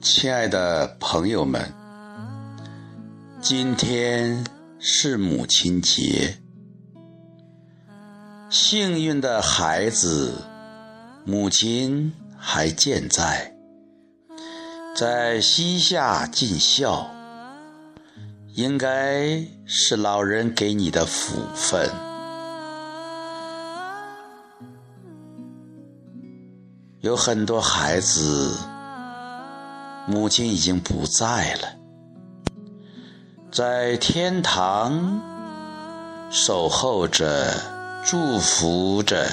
亲爱的朋友们，今天是母亲节。幸运的孩子，母亲还健在，在膝下尽孝，应该是老人给你的福分。有很多孩子。母亲已经不在了，在天堂守候着，祝福着。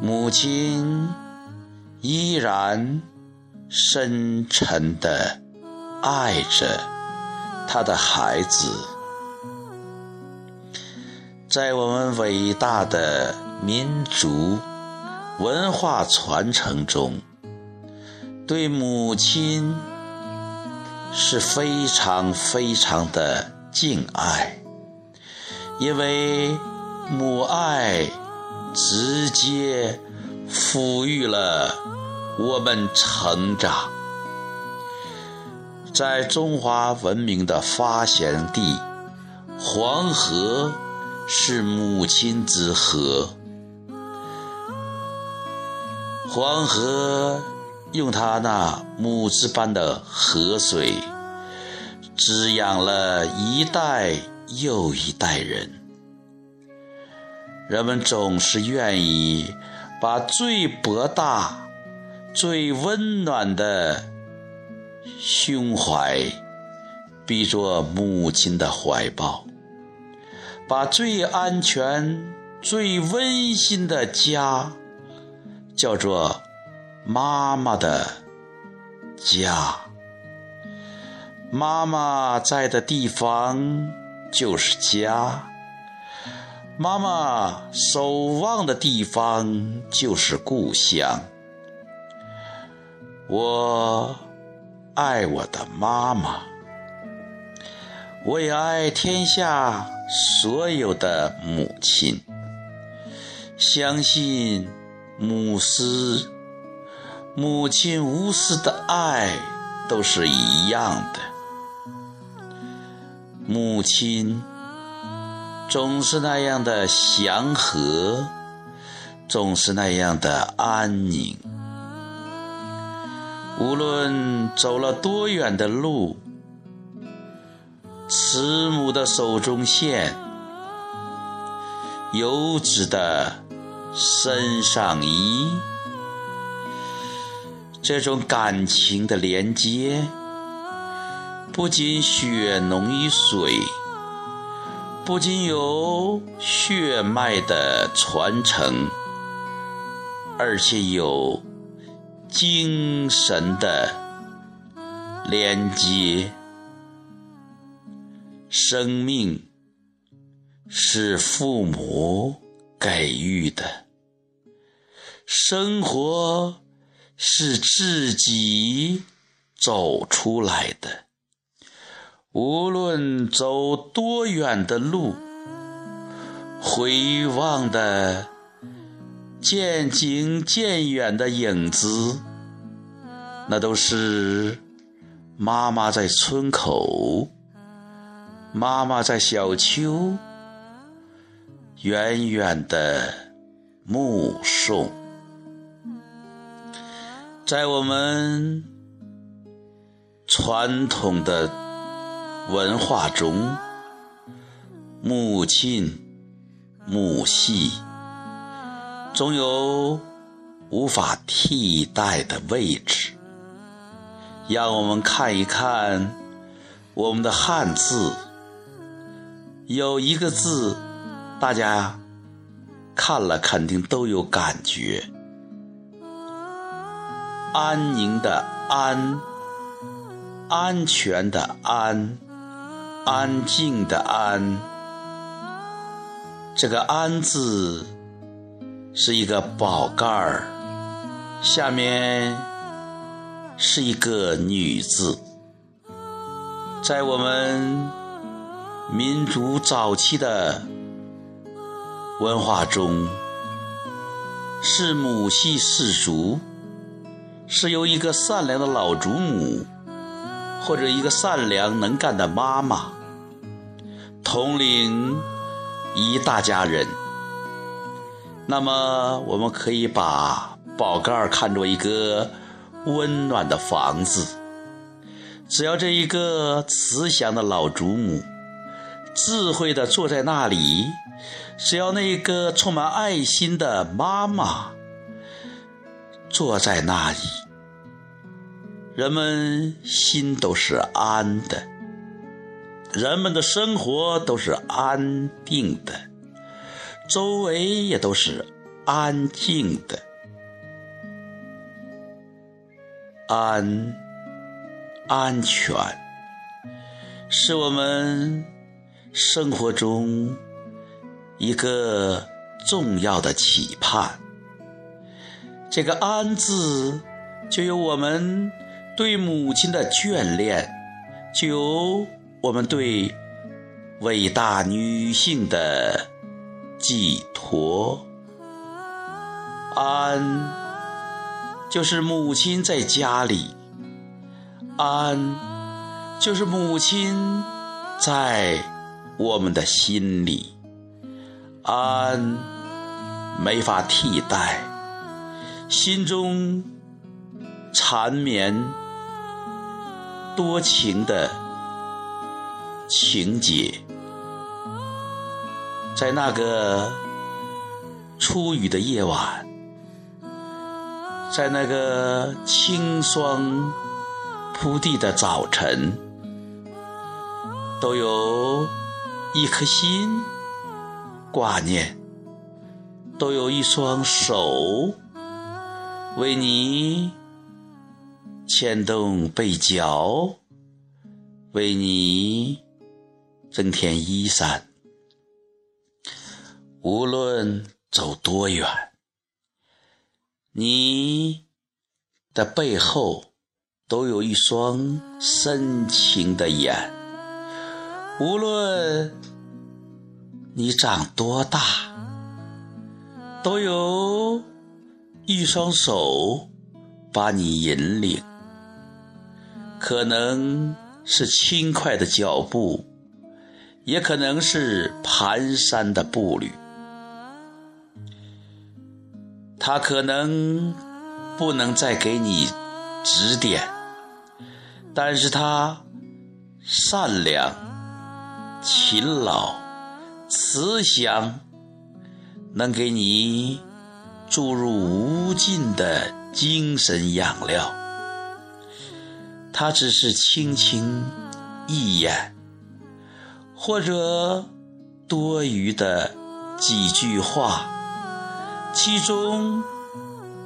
母亲依然深沉的爱着她的孩子，在我们伟大的民族文化传承中。对母亲是非常非常的敬爱，因为母爱直接抚育了我们成长。在中华文明的发祥地，黄河是母亲之河，黄河。用它那母子般的河水，滋养了一代又一代人。人们总是愿意把最博大、最温暖的胸怀比作母亲的怀抱，把最安全、最温馨的家叫做。妈妈的家，妈妈在的地方就是家，妈妈守望的地方就是故乡。我爱我的妈妈，我也爱天下所有的母亲。相信母狮。母亲无私的爱都是一样的，母亲总是那样的祥和，总是那样的安宁。无论走了多远的路，慈母的手中线，油脂的身上衣。这种感情的连接，不仅血浓于水，不仅有血脉的传承，而且有精神的连接。生命是父母给予的，生活。是自己走出来的，无论走多远的路，回望的渐近渐远的影子，那都是妈妈在村口，妈妈在小丘，远远的目送。在我们传统的文化中，母亲母系总有无法替代的位置。让我们看一看我们的汉字，有一个字，大家看了肯定都有感觉。安宁的安，安全的安，安静的安。这个安字是一个宝盖儿，下面是一个女字。在我们民族早期的文化中，是母系氏族，是由一个善良的老祖母，或者一个善良能干的妈妈，统领一大家人。那么，我们可以把宝盖看作一个温暖的房子。只要这一个慈祥的老祖母，智慧的坐在那里；只要那个充满爱心的妈妈坐在那里，人们心都是安的，人们的生活都是安定的，周围也都是安静的，安。安全是我们生活中一个重要的期盼。这个“安”字，就有我们对母亲的眷恋，就有我们对伟大女性的寄托。安，就是母亲在家里。安，就是母亲在我们的心里。安，没法替代，心中缠绵多情的情节，在那个初雨的夜晚，在那个清霜。铺地的早晨，都有一颗心挂念，都有一双手为你牵动被角，为你增添衣衫。无论走多远，你的背后。都有一双深情的眼，无论你长多大，都有一双手把你引领。可能是轻快的脚步，也可能是蹒跚的步履。他可能不能再给你指点。但是他善良、勤劳、慈祥，能给你注入无尽的精神养料。他只是轻轻一眼，或者多余的几句话，其中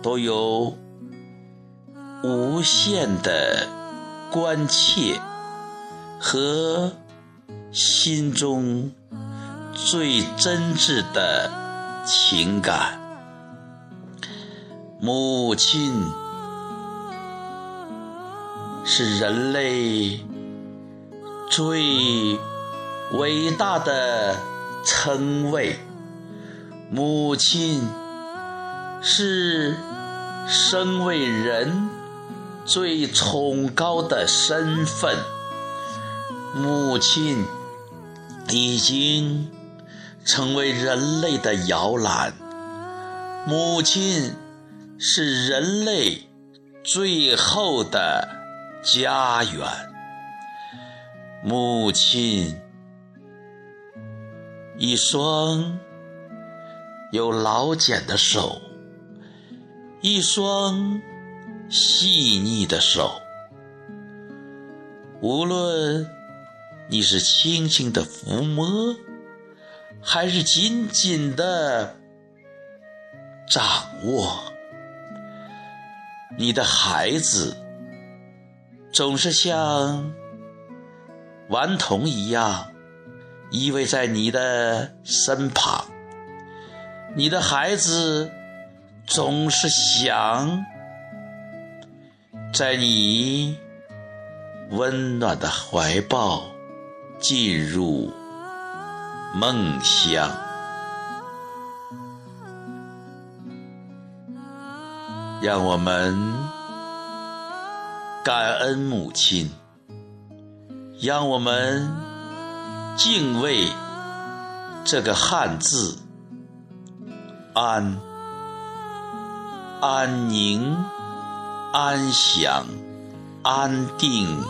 都有无限的。关切和心中最真挚的情感，母亲是人类最伟大的称谓，母亲是生为人。最崇高的身份，母亲已经成为人类的摇篮。母亲是人类最后的家园。母亲，一双有老茧的手，一双。细腻的手，无论你是轻轻的抚摸，还是紧紧的掌握，你的孩子总是像顽童一样依偎在你的身旁。你的孩子总是想。在你温暖的怀抱，进入梦乡。让我们感恩母亲，让我们敬畏这个汉字“安”，安宁、安详、安定、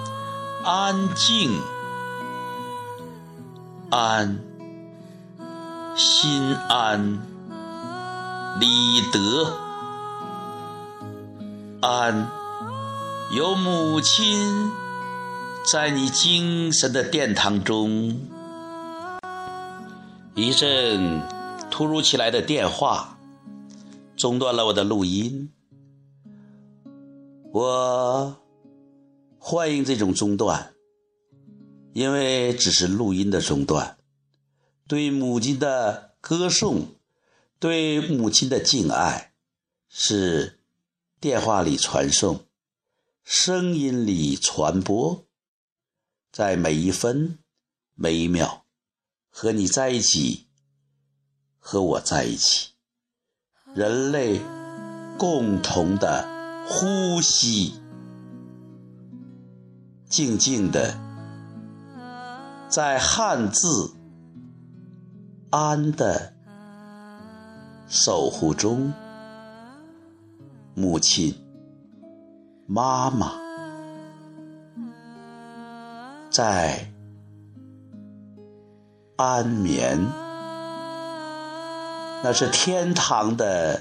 安静、安。心安理得，安有母亲在你精神的殿堂中。一阵突如其来的电话中断了我的录音，我欢迎这种中断，因为只是录音的中断。对母亲的歌颂，对母亲的敬爱，是电话里传送，声音里传播，在每一分每一秒和你在一起，和我在一起，人类共同的呼吸，静静的在汉字。安的守护中，母亲、妈妈在安眠，那是天堂的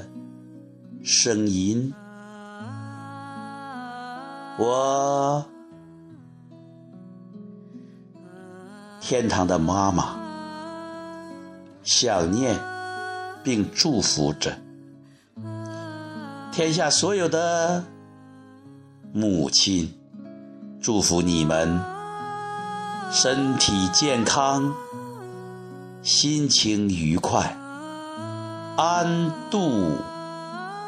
声音。我，天堂的妈妈。想念，并祝福着天下所有的母亲，祝福你们身体健康，心情愉快，安度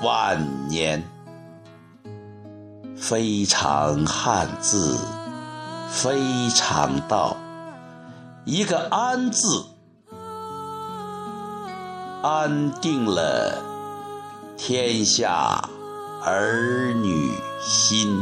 晚年。非常汉字，非常道，一个安字。安定了天下儿女心。